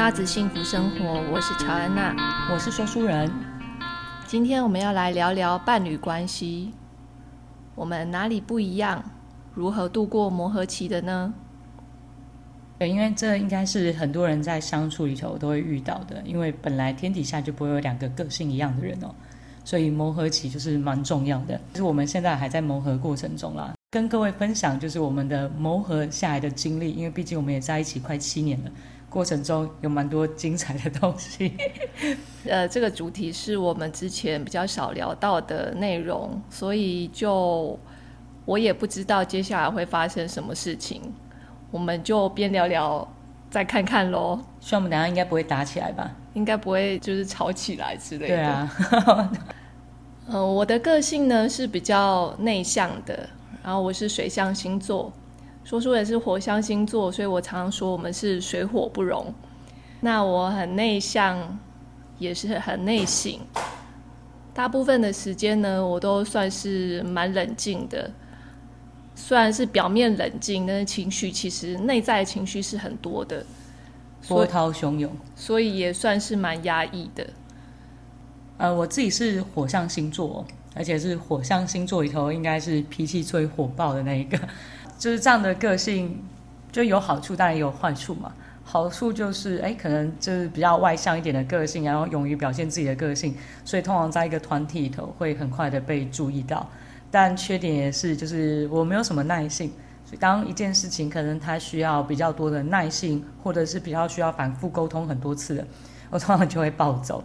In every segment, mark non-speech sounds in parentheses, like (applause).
娜子幸福生活，我是乔安娜，我是说书人。今天我们要来聊聊伴侣关系，我们哪里不一样？如何度过磨合期的呢？对，因为这应该是很多人在相处里头都会遇到的，因为本来天底下就不会有两个个性一样的人哦，所以磨合期就是蛮重要的。就是我们现在还在磨合过程中啦，跟各位分享就是我们的磨合下来的经历，因为毕竟我们也在一起快七年了。过程中有蛮多精彩的东西，(laughs) 呃，这个主题是我们之前比较少聊到的内容，所以就我也不知道接下来会发生什么事情，我们就边聊聊，再看看喽。希望我们等下应该不会打起来吧？应该不会，就是吵起来之类的。(laughs) 对啊，(laughs) 呃，我的个性呢是比较内向的，然后我是水象星座。说书也是火象星座，所以我常常说我们是水火不容。那我很内向，也是很内省。大部分的时间呢，我都算是蛮冷静的。虽然是表面冷静，但是情绪其实内在情绪是很多的，波涛汹涌，所以也算是蛮压抑的。呃，我自己是火象星座，而且是火象星座里头应该是脾气最火爆的那一个。就是这样的个性，就有好处，当然也有坏处嘛。好处就是，哎，可能就是比较外向一点的个性，然后勇于表现自己的个性，所以通常在一个团体里头会很快的被注意到。但缺点也是，就是我没有什么耐性，所以当一件事情可能它需要比较多的耐性，或者是比较需要反复沟通很多次的，我通常就会暴走。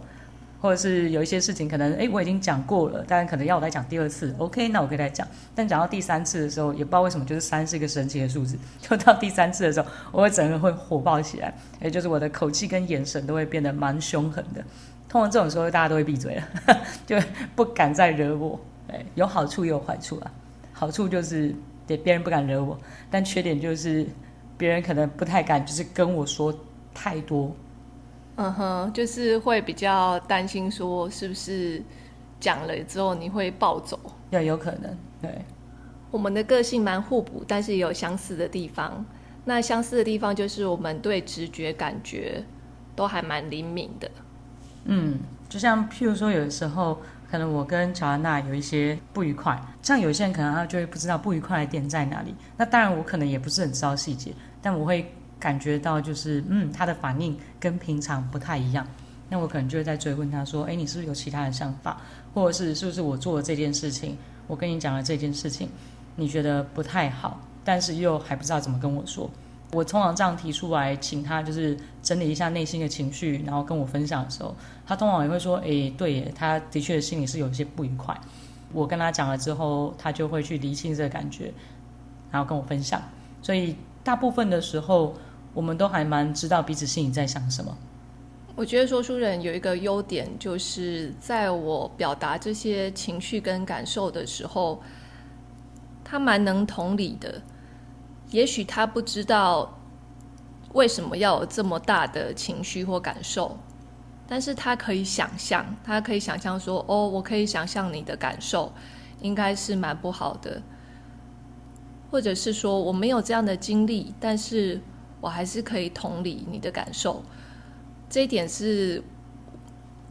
或者是有一些事情，可能哎，我已经讲过了，但可能要我再讲第二次，OK，那我可以再讲。但讲到第三次的时候，也不知道为什么，就是三是一个神奇的数字。(laughs) 就到第三次的时候，我会整个会火爆起来，也就是我的口气跟眼神都会变得蛮凶狠的。通常这种时候，大家都会闭嘴了，(laughs) 就不敢再惹我。哎，有好处也有坏处啊。好处就是对别人不敢惹我，但缺点就是别人可能不太敢，就是跟我说太多。嗯哼，就是会比较担心，说是不是讲了之后你会暴走？对，有可能。对，我们的个性蛮互补，但是也有相似的地方。那相似的地方就是我们对直觉感觉都还蛮灵敏的。嗯，就像譬如说，有的时候可能我跟乔安娜有一些不愉快，像有些人可能他就会不知道不愉快的点在哪里。那当然，我可能也不是很知道细节，但我会。感觉到就是，嗯，他的反应跟平常不太一样，那我可能就会在追问他说，哎，你是不是有其他的想法，或者是是不是我做了这件事情，我跟你讲了这件事情，你觉得不太好，但是又还不知道怎么跟我说。我通常这样提出来，请他就是整理一下内心的情绪，然后跟我分享的时候，他通常也会说，哎，对，他的确心里是有一些不愉快。我跟他讲了之后，他就会去理清这个感觉，然后跟我分享。所以大部分的时候，我们都还蛮知道彼此心里在想什么。我觉得说书人有一个优点，就是在我表达这些情绪跟感受的时候，他蛮能同理的。也许他不知道为什么要有这么大的情绪或感受，但是他可以想象，他可以想象说：“哦，我可以想象你的感受，应该是蛮不好的。”或者是说我没有这样的经历，但是。我还是可以同理你的感受，这一点是，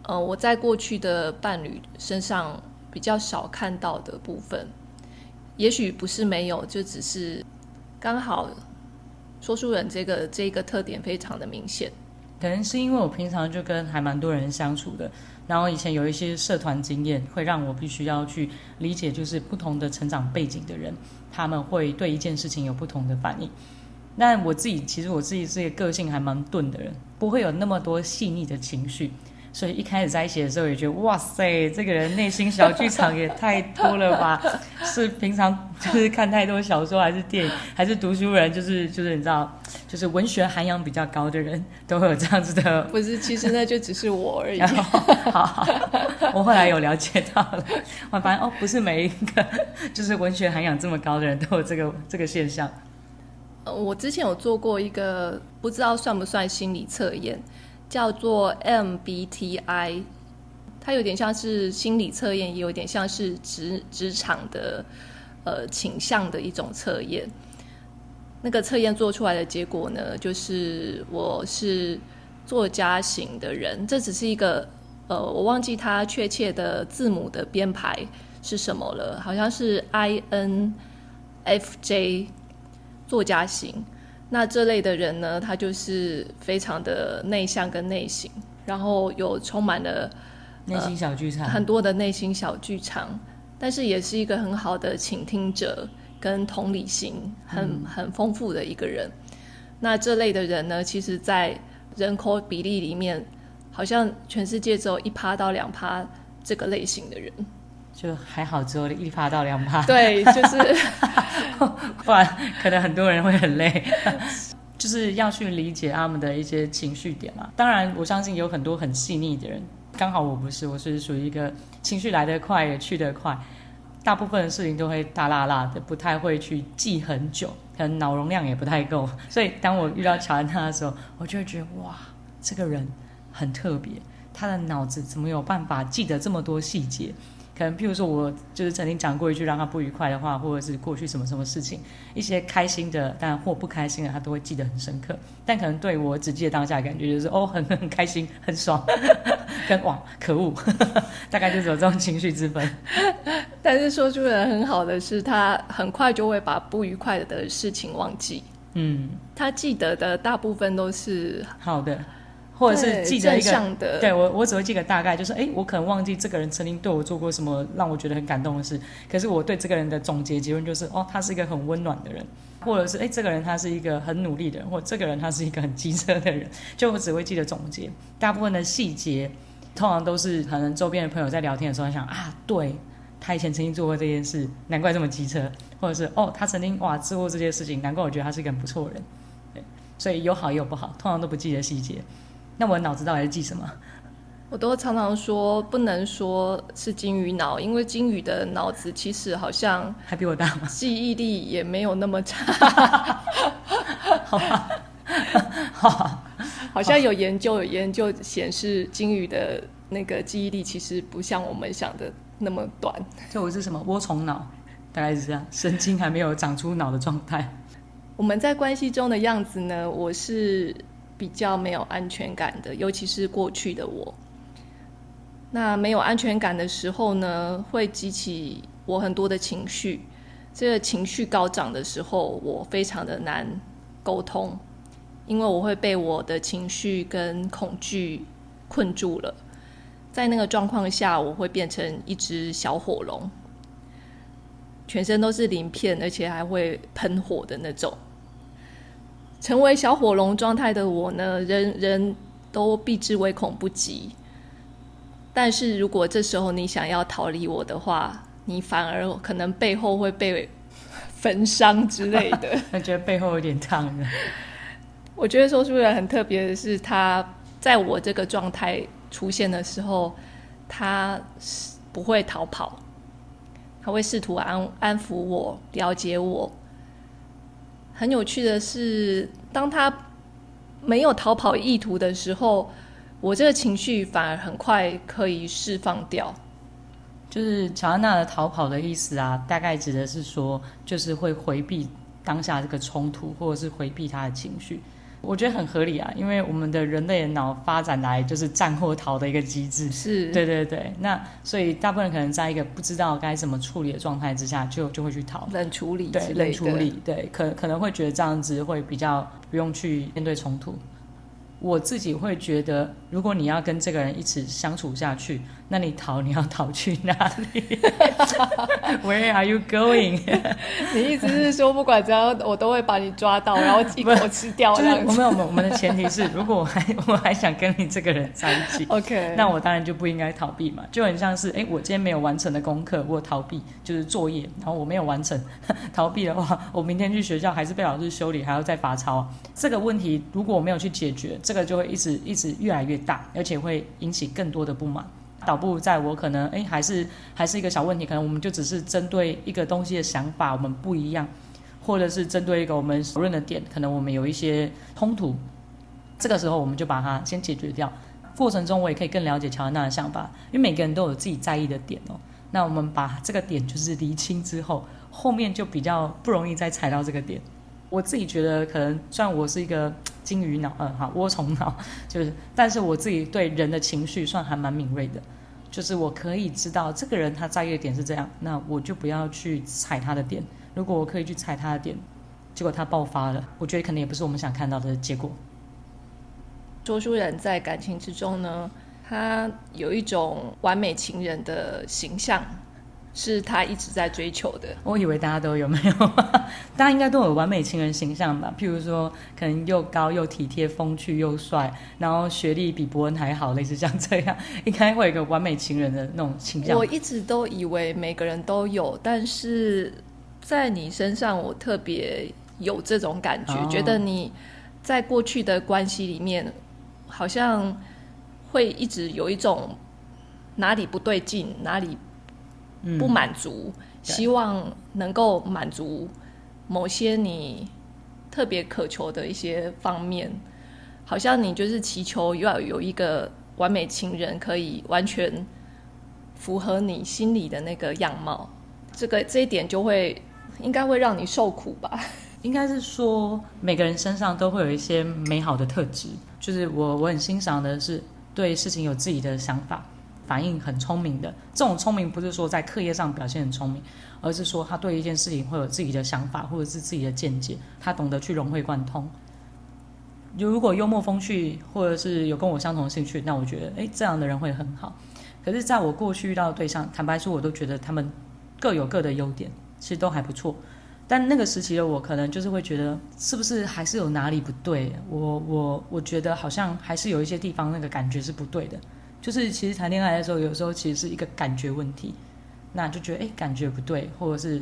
呃，我在过去的伴侣身上比较少看到的部分。也许不是没有，就只是刚好说书人这个这个特点非常的明显。可能是因为我平常就跟还蛮多人相处的，然后以前有一些社团经验，会让我必须要去理解，就是不同的成长背景的人，他们会对一件事情有不同的反应。那我自己其实我自己是一个个性还蛮钝的人，不会有那么多细腻的情绪，所以一开始在一起的时候也觉得哇塞，这个人内心小剧场也太多了吧？(laughs) 是平常就是看太多小说，还是电影，还是读书人？就是就是你知道，就是文学涵养比较高的人都会有这样子的。不是，其实那就只是我而已。好好，我后来有了解到了，我发现哦，不是每一个就是文学涵养这么高的人都有这个这个现象。我之前有做过一个不知道算不算心理测验，叫做 MBTI，它有点像是心理测验，也有点像是职职场的呃倾向的一种测验。那个测验做出来的结果呢，就是我是作家型的人，这只是一个呃，我忘记它确切的字母的编排是什么了，好像是 I N F J 作家型。那这类的人呢，他就是非常的内向跟内省，然后有充满了内心小剧场，呃，很多的内心小剧场，但是也是一个很好的倾听者跟同理心很很丰富的一个人。那这类的人呢，其实，在人口比例里面，好像全世界只有一趴到两趴这个类型的人。就还好，只有一趴到两趴。对，就是，(laughs) 不然可能很多人会很累。(laughs) 就是要去理解他们的一些情绪点嘛。当然，我相信有很多很细腻的人，刚好我不是，我是属于一个情绪来得快也去得快，大部分的事情都会大辣辣的，不太会去记很久，可能脑容量也不太够。所以当我遇到乔安娜的时候，我就会觉得哇，这个人很特别，他的脑子怎么有办法记得这么多细节？可能，譬如说，我就是曾经讲过一句让他不愉快的话，或者是过去什么什么事情，一些开心的，但或不开心的，他都会记得很深刻。但可能对我只记得当下的感觉就是，哦，很很开心，很爽，(laughs) 跟哇，可恶，(laughs) 大概就是有这种情绪之分。但是说出人很好的是，他很快就会把不愉快的事情忘记。嗯，他记得的大部分都是好的。或者是记得一个，对，对我我只会记个大概，就是哎，我可能忘记这个人曾经对我做过什么让我觉得很感动的事，可是我对这个人的总结结论就是，哦，他是一个很温暖的人，或者是哎，这个人他是一个很努力的人，或者这个人他是一个很机车的人，就我只会记得总结，大部分的细节通常都是可能周边的朋友在聊天的时候想啊，对，他以前曾经做过这件事，难怪这么机车，或者是哦，他曾经哇做过这件事情，难怪我觉得他是一个很不错的人，对，所以有好也有不好，通常都不记得细节。那我脑子到底是记什么？我都常常说不能说是金鱼脑，因为金鱼的脑子其实好像还比我大吗？记忆力也没有那么差。(laughs) 好吧，(laughs) 好，好像有研究有研究显示，金鱼的那个记忆力其实不像我们想的那么短。就我是什么涡虫脑，大概是这样，神经还没有长出脑的状态。我们在关系中的样子呢？我是。比较没有安全感的，尤其是过去的我。那没有安全感的时候呢，会激起我很多的情绪。这个情绪高涨的时候，我非常的难沟通，因为我会被我的情绪跟恐惧困住了。在那个状况下，我会变成一只小火龙，全身都是鳞片，而且还会喷火的那种。成为小火龙状态的我呢，人人都避之唯恐不及。但是如果这时候你想要逃离我的话，你反而可能背后会被焚伤之类的。(laughs) 我觉得背后有点烫。我觉得说书人很特别的是，他在我这个状态出现的时候，他不会逃跑，他会试图安安抚我，了解我。很有趣的是，当他没有逃跑意图的时候，我这个情绪反而很快可以释放掉。就是乔安娜的逃跑的意思啊，大概指的是说，就是会回避当下这个冲突，或者是回避他的情绪。我觉得很合理啊，因为我们的人类的脑发展来就是战或逃的一个机制，是对对对。那所以大部分人可能在一个不知道该怎么处理的状态之下，就就会去逃，冷处理，对，冷处理，对，可可能会觉得这样子会比较不用去面对冲突。我自己会觉得，如果你要跟这个人一起相处下去，那你逃，你要逃去哪里？(laughs) Where are you going？(laughs) 你意思是说，不管怎样，我都会把你抓到，然后一口吃掉。就是我们我们我们的前提是，如果我还我还想跟你这个人在一起，(laughs) OK，那我当然就不应该逃避嘛。就很像是，哎，我今天没有完成的功课，我逃避就是作业，然后我没有完成，逃避的话，我明天去学校还是被老师修理，还要再罚抄。这个问题如果我没有去解决，这个就会一直一直越来越大，而且会引起更多的不满。倒不如在我可能哎，还是还是一个小问题，可能我们就只是针对一个东西的想法我们不一样，或者是针对一个我们讨论的点，可能我们有一些冲突。这个时候我们就把它先解决掉。过程中我也可以更了解乔安娜的想法，因为每个人都有自己在意的点哦。那我们把这个点就是厘清之后，后面就比较不容易再踩到这个点。我自己觉得，可能虽然我是一个 (tsk) 金鱼脑，嗯，好，涡虫脑，(laughs) 就是，但是我自己对人的情绪算还蛮敏锐的，就是我可以知道这个人他在意的点是这样，那我就不要去踩他的点。如果我可以去踩他的点，结果他爆发了，我觉得可能也不是我们想看到的结果。说书人在感情之中呢，他有一种完美情人的形象。是他一直在追求的。我以为大家都有没有？(laughs) 大家应该都有完美情人形象吧？譬如说，可能又高又体贴、风趣又帅，然后学历比伯恩还好，类似像这样，(laughs) 应该会有一个完美情人的那种形象。我一直都以为每个人都有，但是在你身上，我特别有这种感觉，哦、觉得你在过去的关系里面，好像会一直有一种哪里不对劲，哪里。不满足，嗯、希望能够满足某些你特别渴求的一些方面，好像你就是祈求要有一个完美情人，可以完全符合你心里的那个样貌。这个这一点就会应该会让你受苦吧？(laughs) 应该是说每个人身上都会有一些美好的特质，就是我我很欣赏的是对事情有自己的想法。反应很聪明的，这种聪明不是说在课业上表现很聪明，而是说他对一件事情会有自己的想法或者是自己的见解，他懂得去融会贯通。如果幽默风趣，或者是有跟我相同兴趣，那我觉得，哎，这样的人会很好。可是，在我过去遇到的对象，坦白说，我都觉得他们各有各的优点，其实都还不错。但那个时期的我，可能就是会觉得，是不是还是有哪里不对？我我我觉得好像还是有一些地方那个感觉是不对的。就是其实谈恋爱的时候，有时候其实是一个感觉问题，那就觉得哎，感觉不对，或者是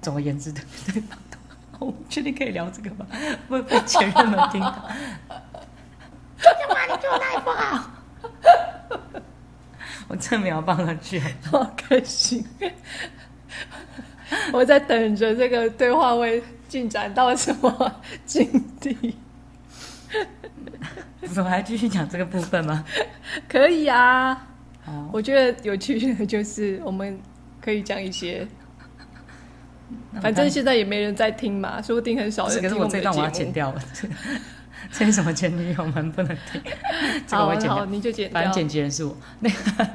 总而言之的，对吧？(laughs) 我们确定可以聊这个吗？会被前任们听到？这句话你做哪里不好？(laughs) 我真没有放上去，(laughs) 好开心！我在等着这个对话会进展到什么境地。(laughs) 我们还继续讲这个部分吗？(laughs) 可以啊。我觉得有趣的就是我们可以讲一些，反正现在也没人在听嘛，说不定很少人听。可是我这段我要剪掉了，(laughs) 这是什么前女友们不能听？这个我剪掉。好，你就剪掉。反正剪辑人是我。那个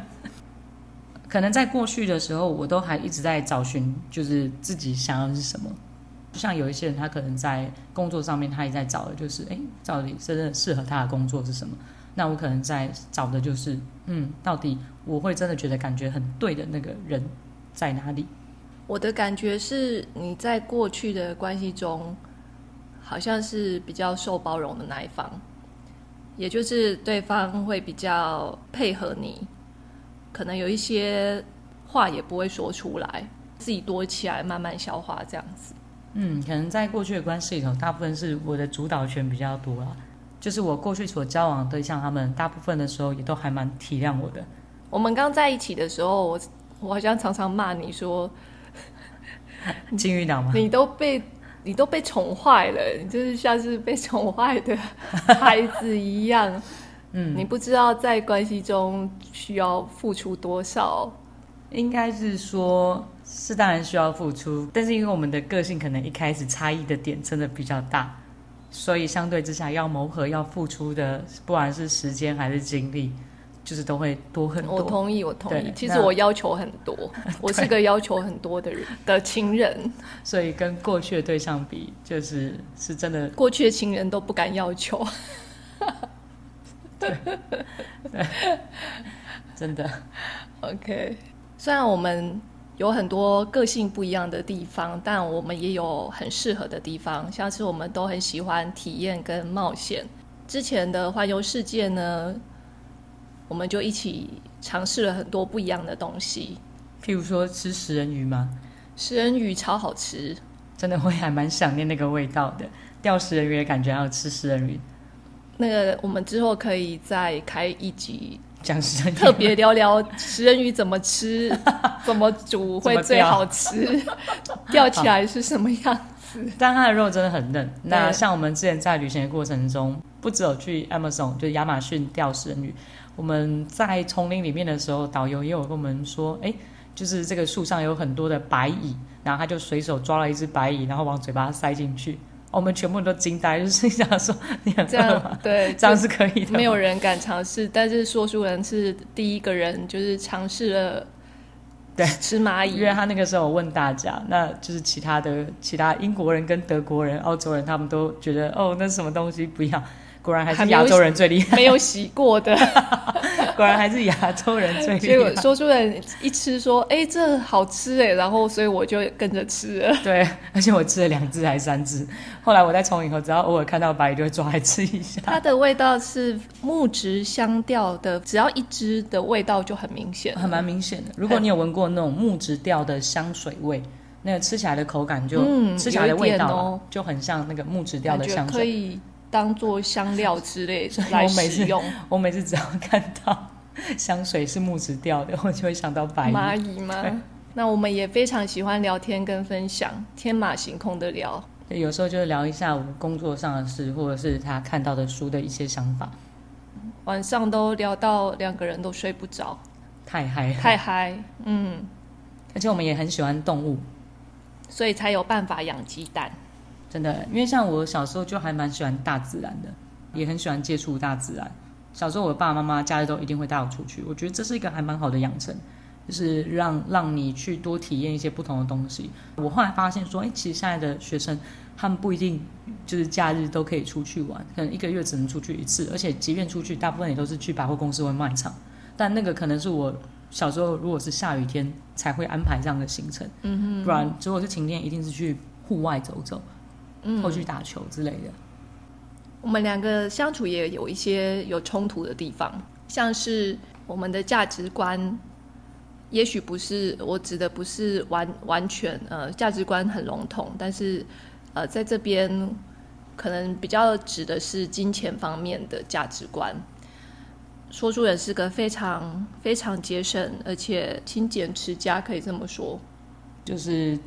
可能在过去的时候，我都还一直在找寻，就是自己想要的是什么。像有一些人，他可能在工作上面，他也在找的就是，哎，到底真正适合他的工作是什么？那我可能在找的就是，嗯，到底我会真的觉得感觉很对的那个人在哪里？我的感觉是，你在过去的关系中，好像是比较受包容的那一方，也就是对方会比较配合你，可能有一些话也不会说出来，自己躲起来慢慢消化这样子。嗯，可能在过去的关系里头，大部分是我的主导权比较多啦。就是我过去所交往的对象，他们大部分的时候也都还蛮体谅我的。我们刚在一起的时候，我我好像常常骂你说，金鱼脑吗？你都被你都被宠坏了，你就是像是被宠坏的孩子一样。(laughs) 嗯，你不知道在关系中需要付出多少。应该是说，是当然需要付出，但是因为我们的个性可能一开始差异的点真的比较大，所以相对之下要磨合、要付出的，不管是时间还是精力，就是都会多很多。我同意，我同意。其实我要求很多，(laughs) 我是个要求很多的人的情人，所以跟过去的对象比，就是是真的。过去的情人都不敢要求，对，(laughs) 对，真的。OK。虽然我们有很多个性不一样的地方，但我们也有很适合的地方。像是我们都很喜欢体验跟冒险。之前的环游世界呢，我们就一起尝试了很多不一样的东西。譬如说吃食人鱼吗？食人鱼超好吃，真的会还蛮想念那个味道的。钓食人鱼的感觉，还有吃食人鱼。那个我们之后可以再开一集。讲食人鱼，特别聊聊食人鱼怎么吃，(laughs) 怎么煮会最好吃，(laughs) 钓起来是什么样子？但它的肉真的很嫩。那像我们之前在旅行的过程中，不只有去 Amazon，就亚马逊钓食人鱼。我们在丛林里面的时候，导游也有跟我们说，哎，就是这个树上有很多的白蚁，然后他就随手抓了一只白蚁，然后往嘴巴塞进去。我们全部都惊呆，(laughs) 就是想说你很这样对，(laughs) 这样是可以的，没有人敢尝试，但是说书人是第一个人，就是尝试了。对，吃蚂蚁，因为他那个时候我问大家，那就是其他的其他英国人跟德国人、澳洲人，他们都觉得哦，那是什么东西不要。果然还是亚洲人最厉害，没有洗过的。(laughs) 果然还是亚洲人最厉害。结果说书人一吃说：“哎，这好吃哎！”然后所以我就跟着吃了。(laughs) 对，而且我吃了两只还是三只。后来我在从以后，只要偶尔看到白蚁，就会抓来吃一下。它的味道是木质香调的，只要一支的味道就很明显，很蛮明显的。如果你有闻过那种木质调的香水味，那个吃起来的口感就、嗯、吃起来的味道、哦、就很像那个木质调的香水。可以。当做香料 (laughs) 之类来使用。我每次只要看到香水是木质调的，我就会想到白蚂蚁吗？那我们也非常喜欢聊天跟分享，天马行空的聊。有时候就聊一下我们工作上的事，或者是他看到的书的一些想法。晚上都聊到两个人都睡不着，太嗨，太嗨。嗯，而且我们也很喜欢动物，所以才有办法养鸡蛋。真的，因为像我小时候就还蛮喜欢大自然的，也很喜欢接触大自然。小时候我爸爸妈妈假日都一定会带我出去，我觉得这是一个还蛮好的养成，就是让让你去多体验一些不同的东西。我后来发现说，哎，其实现在的学生他们不一定就是假日都可以出去玩，可能一个月只能出去一次，而且即便出去，大部分也都是去百货公司或卖场。但那个可能是我小时候如果是下雨天才会安排这样的行程，嗯哼，不然如果是晴天，一定是去户外走走。或去打球之类的，我们两个相处也有一些有冲突的地方，像是我们的价值观，也许不是我指的不是完完全呃价值观很笼统，但是呃在这边可能比较指的是金钱方面的价值观。说书人是个非常非常节省而且勤俭持家，可以这么说，就是。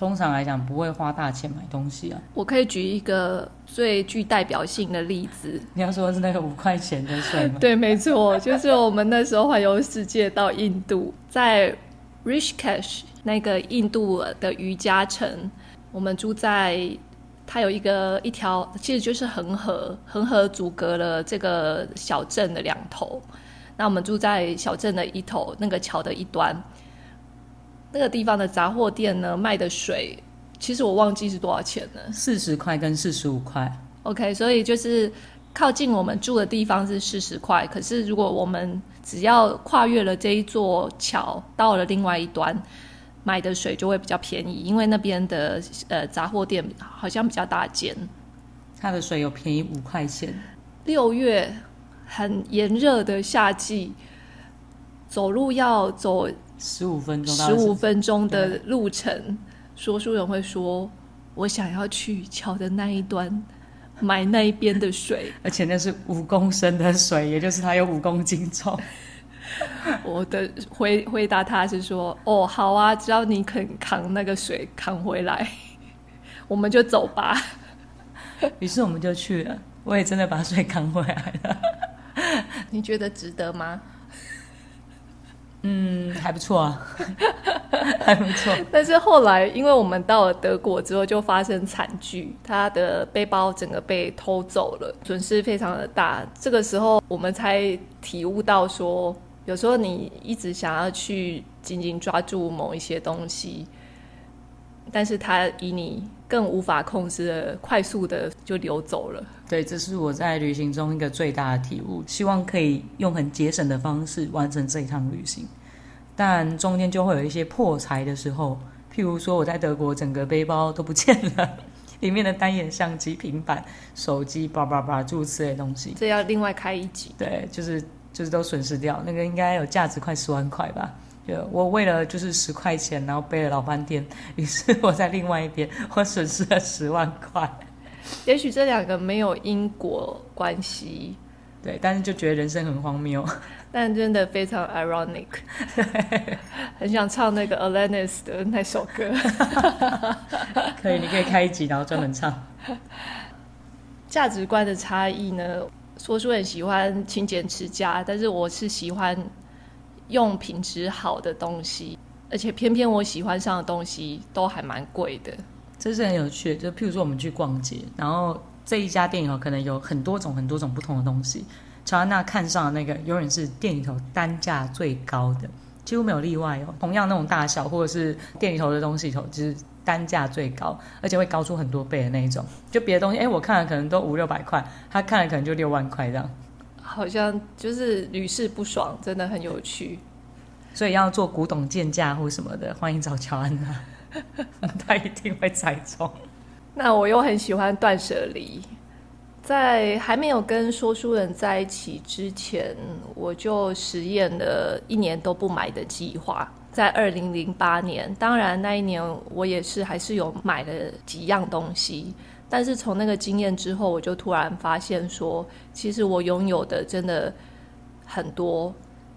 通常来讲不会花大钱买东西啊。我可以举一个最具代表性的例子。你要说的是那个五块钱的水吗？对，没错，(laughs) 就是我们那时候环游世界到印度，在 Rishikesh 那个印度的瑜伽城，我们住在它有一个一条，其实就是恒河，恒河阻隔了这个小镇的两头。那我们住在小镇的一头，那个桥的一端。那个地方的杂货店呢，卖的水，其实我忘记是多少钱了，四十块跟四十五块。OK，所以就是靠近我们住的地方是四十块，可是如果我们只要跨越了这一座桥，到了另外一端，买的水就会比较便宜，因为那边的呃杂货店好像比较大间，它的水有便宜五块钱。六月很炎热的夏季，走路要走。十五分钟，十五分钟的路程，说书人会说：“我想要去桥的那一端买那一边的水，(laughs) 而且那是五公升的水，也就是它有五公斤重。(laughs) ”我的回回答他是说：“哦，好啊，只要你肯扛那个水扛回来，(laughs) 我们就走吧。”于是我们就去了，我也真的把水扛回来了。你觉得值得吗？嗯，还不错啊，(laughs) 还不错。但是后来，因为我们到了德国之后，就发生惨剧，他的背包整个被偷走了，损失非常的大。这个时候，我们才体悟到说，有时候你一直想要去紧紧抓住某一些东西，但是它以你更无法控制的快速的就流走了。对，这是我在旅行中一个最大的体悟。希望可以用很节省的方式完成这一趟旅行，但中间就会有一些破财的时候。譬如说，我在德国整个背包都不见了，里面的单眼相机、平板、手机、叭叭叭诸如此类的东西。这要另外开一集。对，就是就是都损失掉，那个应该有价值快十万块吧。就我为了就是十块钱，然后背了老半天，于是我在另外一边我损失了十万块。(laughs) 也许这两个没有因果关系，对，但是就觉得人生很荒谬，(laughs) 但真的非常 ironic，(laughs) 很想唱那个 Alanis 的那首歌。可以，你可以开一集，然后专门唱。价值观的差异呢？说书很喜欢勤俭持家，但是我是喜欢用品质好的东西，而且偏偏我喜欢上的东西都还蛮贵的。这是很有趣的。就譬如说，我们去逛街，然后这一家店里头可能有很多种、很多种不同的东西。乔安娜看上的那个，永远是店里头单价最高的，几乎没有例外哦。同样那种大小，或者是店里头的东西里头，就是单价最高，而且会高出很多倍的那一种。就别的东西，哎，我看了可能都五六百块，他看了可能就六万块这样。好像就是屡试不爽，真的很有趣。所以要做古董鉴价或什么的，欢迎找乔安娜。(laughs) 他一定会猜中。那我又很喜欢断舍离，在还没有跟说书人在一起之前，我就实验了一年都不买的计划。在二零零八年，当然那一年我也是还是有买了几样东西，但是从那个经验之后，我就突然发现说，其实我拥有的真的很多，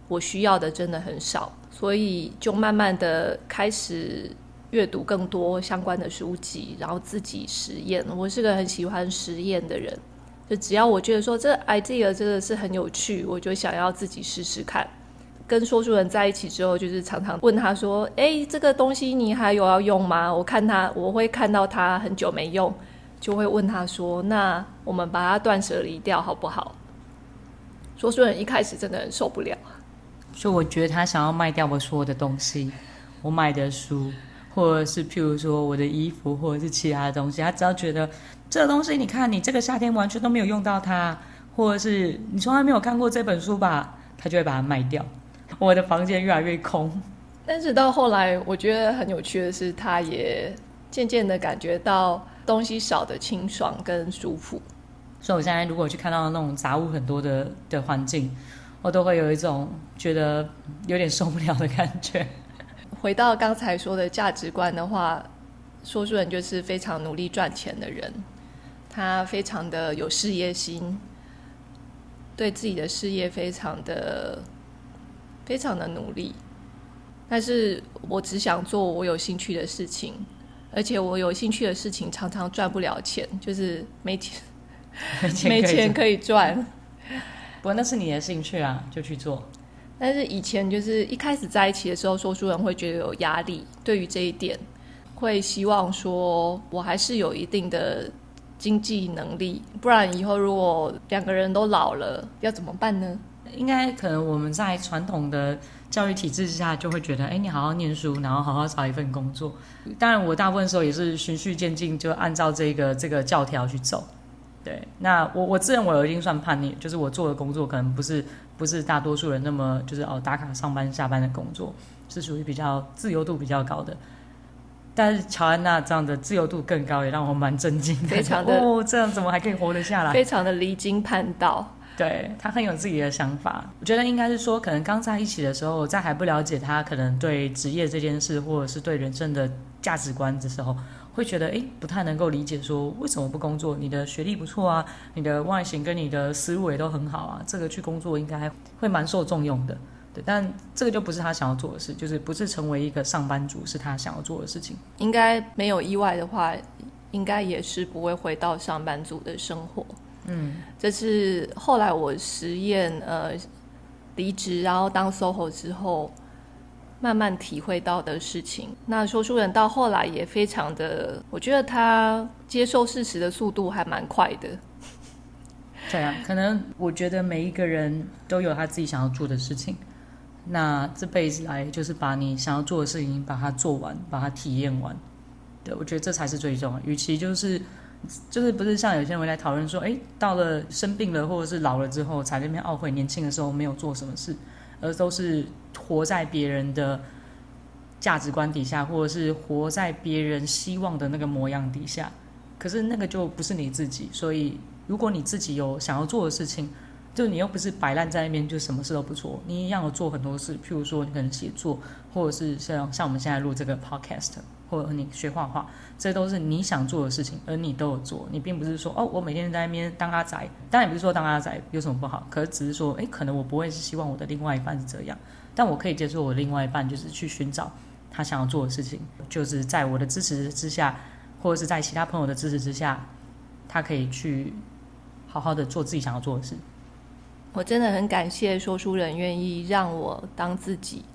我需要的真的很少，所以就慢慢的开始。阅读更多相关的书籍，然后自己实验。我是个很喜欢实验的人，就只要我觉得说这 idea 真的是很有趣，我就想要自己试试看。跟说书人在一起之后，就是常常问他说：“哎，这个东西你还有要用吗？”我看他，我会看到他很久没用，就会问他说：“那我们把它断舍离掉好不好？”说书人一开始真的很受不了，所以我觉得他想要卖掉我所有的东西，我买的书。或者是譬如说我的衣服，或者是其他的东西，他只要觉得这个东西，你看你这个夏天完全都没有用到它，或者是你从来没有看过这本书吧，他就会把它卖掉。我的房间越来越空。但是到后来，我觉得很有趣的是，他也渐渐的感觉到东西少的清爽跟舒服。所以我现在如果去看到那种杂物很多的的环境，我都会有一种觉得有点受不了的感觉。回到刚才说的价值观的话，说书人就是非常努力赚钱的人，他非常的有事业心，对自己的事业非常的非常的努力。但是我只想做我有兴趣的事情，而且我有兴趣的事情常常赚不了钱，就是没钱，没钱可以赚。不过那是你的兴趣啊，就去做。(laughs) 但是以前就是一开始在一起的时候，说书人会觉得有压力，对于这一点，会希望说我还是有一定的经济能力，不然以后如果两个人都老了，要怎么办呢？应该可能我们在传统的教育体制之下，就会觉得，哎，你好好念书，然后好好找一份工作。当然，我大部分时候也是循序渐进，就按照这个这个教条去走。对，那我我自认为我已经算叛逆，就是我做的工作可能不是。不是大多数人那么就是哦打卡上班下班的工作，是属于比较自由度比较高的。但是乔安娜这样的自由度更高，也让我蛮震惊的。非常的 (laughs) 哦，这样怎么还可以活得下来？非常的离经叛道。对，他很有自己的想法。我觉得应该是说，可能刚在一起的时候，在还不了解他可能对职业这件事，或者是对人生的价值观的时候。会觉得诶，不太能够理解，说为什么不工作？你的学历不错啊，你的外形跟你的思路也都很好啊，这个去工作应该会蛮受重用的。对，但这个就不是他想要做的事，就是不是成为一个上班族是他想要做的事情。应该没有意外的话，应该也是不会回到上班族的生活。嗯，这是后来我实验呃离职，然后当 SOHO 之后。慢慢体会到的事情。那说书人到后来也非常的，我觉得他接受事实的速度还蛮快的。对啊，可能我觉得每一个人都有他自己想要做的事情。那这辈子来就是把你想要做的事情把它做完，把它体验完。对，我觉得这才是最重要。与其就是就是不是像有些人来讨论说，哎，到了生病了或者是老了之后才在那边懊悔年轻的时候没有做什么事。而都是活在别人的价值观底下，或者是活在别人希望的那个模样底下，可是那个就不是你自己。所以，如果你自己有想要做的事情，就你又不是摆烂在那边，就什么事都不做，你一样有做很多事。譬如说，你可能写作，或者是像像我们现在录这个 podcast。或者你学画画，这都是你想做的事情，而你都有做。你并不是说哦，我每天在那边当阿宅，当然也不是说当阿宅有什么不好，可是只是说，诶，可能我不会是希望我的另外一半是这样，但我可以接受我另外一半就是去寻找他想要做的事情，就是在我的支持之下，或者是在其他朋友的支持之下，他可以去好好的做自己想要做的事。我真的很感谢说书人愿意让我当自己，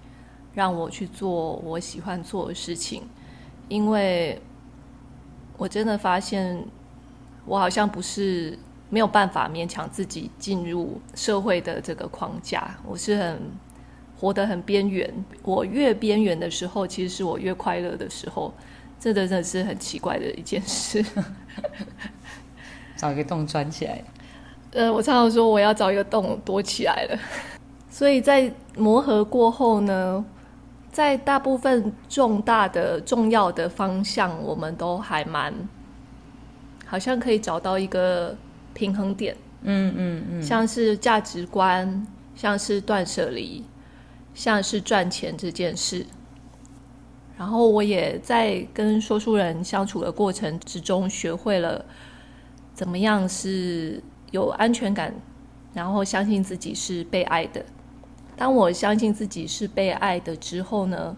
让我去做我喜欢做的事情。因为我真的发现，我好像不是没有办法勉强自己进入社会的这个框架，我是很活得很边缘。我越边缘的时候，其实是我越快乐的时候。这真的是很奇怪的一件事。(laughs) 找一个洞钻起来。呃，我常常说我要找一个洞躲起来了。所以在磨合过后呢，在大部分重大的、重要的方向，我们都还蛮，好像可以找到一个平衡点。嗯嗯嗯，像是价值观，像是断舍离，像是赚钱这件事。然后我也在跟说书人相处的过程之中，学会了怎么样是有安全感，然后相信自己是被爱的。当我相信自己是被爱的之后呢，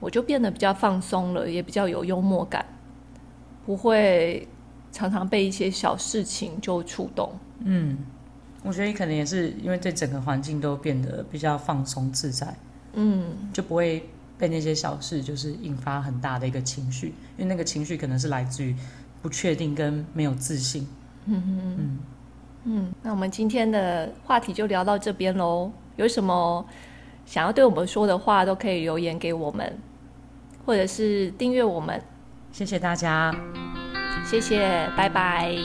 我就变得比较放松了，也比较有幽默感，不会常常被一些小事情就触动。嗯，我觉得你可能也是因为对整个环境都变得比较放松自在，嗯，就不会。被那些小事就是引发很大的一个情绪，因为那个情绪可能是来自于不确定跟没有自信。嗯嗯嗯嗯，那我们今天的话题就聊到这边喽。有什么想要对我们说的话，都可以留言给我们，或者是订阅我们。谢谢大家，谢谢，拜拜。